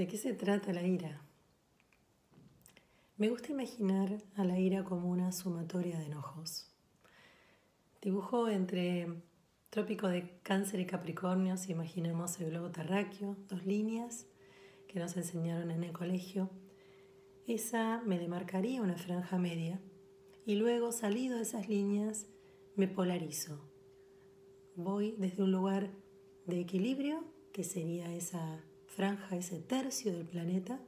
¿De qué se trata la ira? Me gusta imaginar a la ira como una sumatoria de enojos. Dibujo entre trópico de cáncer y capricornio, si imaginemos el globo terráqueo, dos líneas que nos enseñaron en el colegio. Esa me demarcaría una franja media y luego salido de esas líneas me polarizo. Voy desde un lugar de equilibrio, que sería esa franja, ese tercio del planeta,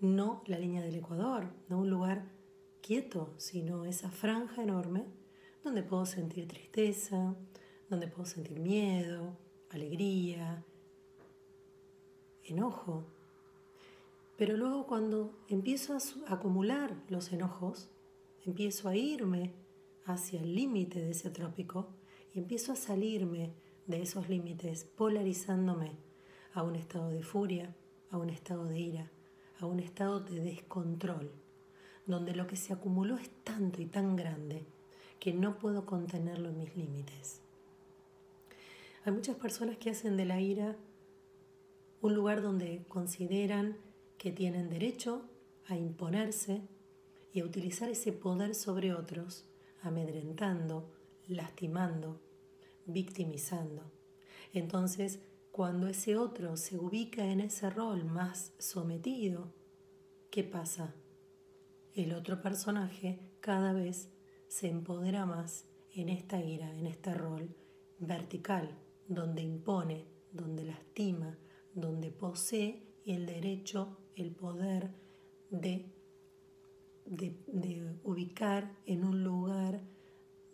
no la línea del Ecuador, no un lugar quieto, sino esa franja enorme donde puedo sentir tristeza, donde puedo sentir miedo, alegría, enojo. Pero luego cuando empiezo a acumular los enojos, empiezo a irme hacia el límite de ese trópico y empiezo a salirme de esos límites, polarizándome a un estado de furia, a un estado de ira, a un estado de descontrol, donde lo que se acumuló es tanto y tan grande que no puedo contenerlo en mis límites. Hay muchas personas que hacen de la ira un lugar donde consideran que tienen derecho a imponerse y a utilizar ese poder sobre otros, amedrentando, lastimando, victimizando. Entonces cuando ese otro se ubica en ese rol más sometido, ¿qué pasa? El otro personaje cada vez se empodera más en esta ira, en este rol vertical, donde impone, donde lastima, donde posee el derecho, el poder de, de, de, ubicar en un lugar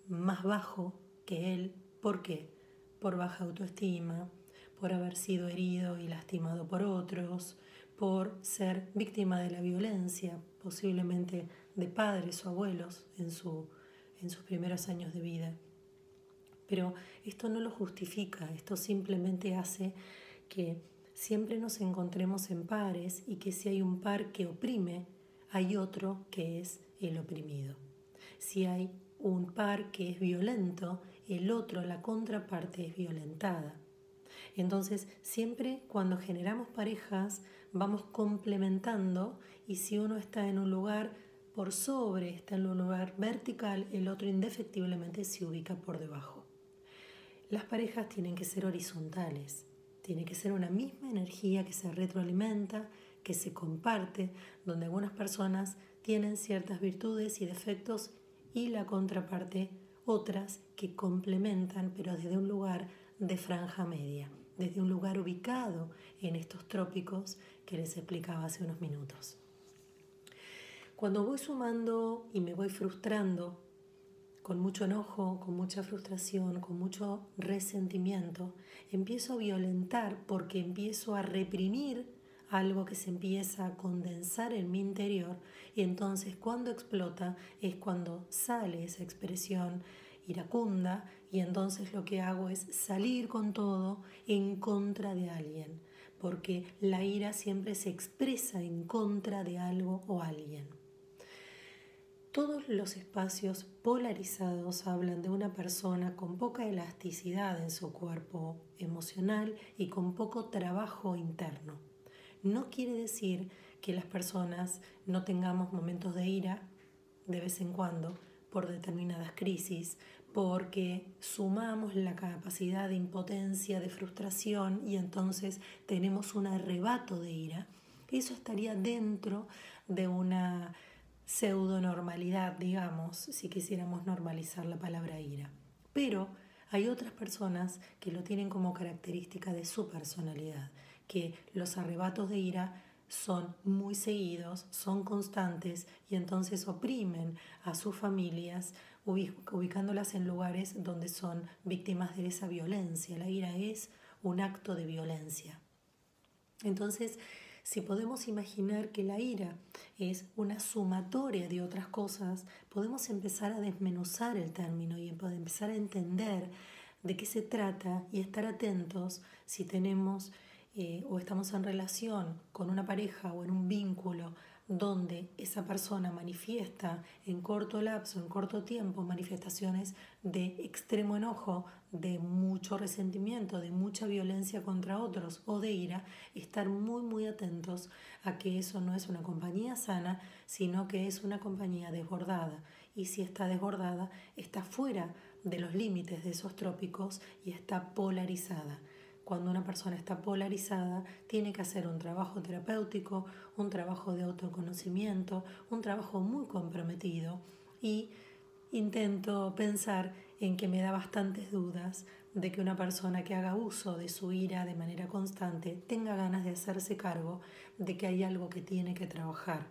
más bajo que él. ¿Por qué? Por baja autoestima, por haber sido herido y lastimado por otros, por ser víctima de la violencia, posiblemente de padres o abuelos en, su, en sus primeros años de vida. Pero esto no lo justifica, esto simplemente hace que siempre nos encontremos en pares y que si hay un par que oprime, hay otro que es el oprimido. Si hay un par que es violento, el otro, la contraparte, es violentada. Entonces, siempre cuando generamos parejas, vamos complementando y si uno está en un lugar por sobre, está en un lugar vertical, el otro indefectiblemente se ubica por debajo. Las parejas tienen que ser horizontales, tiene que ser una misma energía que se retroalimenta, que se comparte, donde algunas personas tienen ciertas virtudes y defectos y la contraparte otras que complementan, pero desde un lugar de franja media desde un lugar ubicado en estos trópicos que les explicaba hace unos minutos. Cuando voy sumando y me voy frustrando, con mucho enojo, con mucha frustración, con mucho resentimiento, empiezo a violentar porque empiezo a reprimir algo que se empieza a condensar en mi interior y entonces cuando explota es cuando sale esa expresión iracunda y entonces lo que hago es salir con todo en contra de alguien, porque la ira siempre se expresa en contra de algo o alguien. Todos los espacios polarizados hablan de una persona con poca elasticidad en su cuerpo emocional y con poco trabajo interno. No quiere decir que las personas no tengamos momentos de ira de vez en cuando por determinadas crisis, porque sumamos la capacidad de impotencia, de frustración y entonces tenemos un arrebato de ira. Eso estaría dentro de una pseudo normalidad, digamos, si quisiéramos normalizar la palabra ira. Pero hay otras personas que lo tienen como característica de su personalidad, que los arrebatos de ira son muy seguidos, son constantes y entonces oprimen a sus familias ubicándolas en lugares donde son víctimas de esa violencia. La ira es un acto de violencia. Entonces, si podemos imaginar que la ira es una sumatoria de otras cosas, podemos empezar a desmenuzar el término y empezar a entender de qué se trata y estar atentos si tenemos eh, o estamos en relación con una pareja o en un vínculo donde esa persona manifiesta en corto lapso, en corto tiempo, manifestaciones de extremo enojo, de mucho resentimiento, de mucha violencia contra otros o de ira, estar muy muy atentos a que eso no es una compañía sana, sino que es una compañía desbordada. Y si está desbordada, está fuera de los límites de esos trópicos y está polarizada cuando una persona está polarizada, tiene que hacer un trabajo terapéutico, un trabajo de autoconocimiento, un trabajo muy comprometido y intento pensar en que me da bastantes dudas de que una persona que haga uso de su ira de manera constante tenga ganas de hacerse cargo de que hay algo que tiene que trabajar.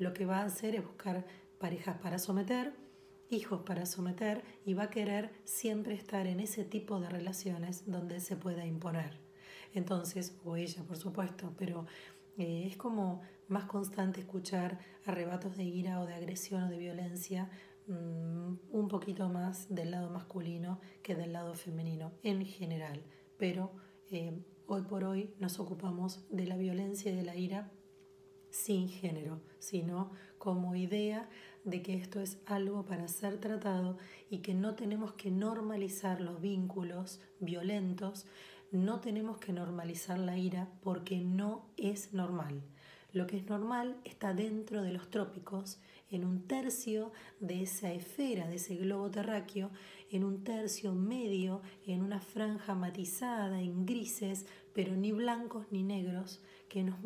Lo que va a hacer es buscar parejas para someter, hijos para someter y va a querer siempre estar en ese tipo de relaciones donde se pueda imponer. Entonces, o ella por supuesto, pero eh, es como más constante escuchar arrebatos de ira o de agresión o de violencia mm, un poquito más del lado masculino que del lado femenino en general. Pero eh, hoy por hoy nos ocupamos de la violencia y de la ira sin género, sino como idea de que esto es algo para ser tratado y que no tenemos que normalizar los vínculos violentos, no tenemos que normalizar la ira porque no es normal. Lo que es normal está dentro de los trópicos, en un tercio de esa esfera, de ese globo terráqueo, en un tercio medio, en una franja matizada, en grises, pero ni blancos ni negros, que nos,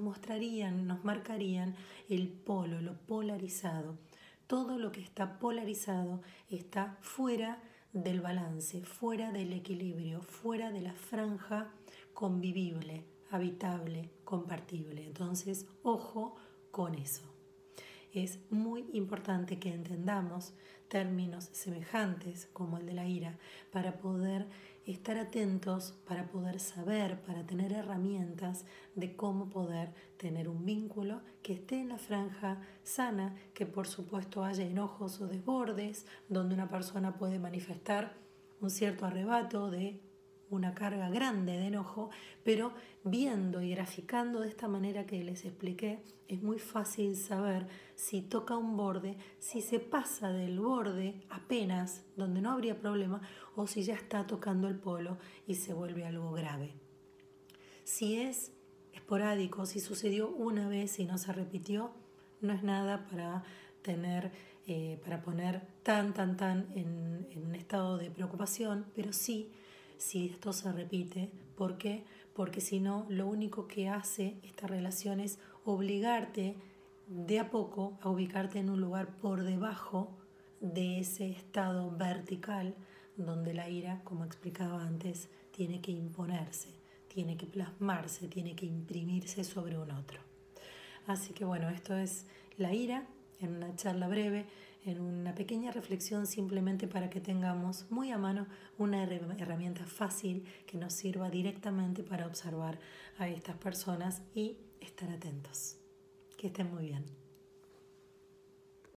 mostrarían, nos marcarían el polo, lo polarizado. Todo lo que está polarizado está fuera del balance, fuera del equilibrio, fuera de la franja convivible, habitable, compartible. Entonces, ojo con eso. Es muy importante que entendamos términos semejantes como el de la ira para poder estar atentos para poder saber, para tener herramientas de cómo poder tener un vínculo que esté en la franja sana, que por supuesto haya enojos o desbordes, donde una persona puede manifestar un cierto arrebato de una carga grande de enojo, pero viendo y graficando de esta manera que les expliqué, es muy fácil saber si toca un borde, si se pasa del borde apenas, donde no habría problema, o si ya está tocando el polo y se vuelve algo grave. Si es esporádico, si sucedió una vez y no se repitió, no es nada para tener eh, para poner tan, tan, tan en, en un estado de preocupación, pero sí si esto se repite. ¿Por qué? Porque si no, lo único que hace esta relación es obligarte de a poco a ubicarte en un lugar por debajo de ese estado vertical donde la ira, como explicaba antes, tiene que imponerse, tiene que plasmarse, tiene que imprimirse sobre un otro. Así que bueno, esto es la ira en una charla breve en una pequeña reflexión simplemente para que tengamos muy a mano una herramienta fácil que nos sirva directamente para observar a estas personas y estar atentos. Que estén muy bien.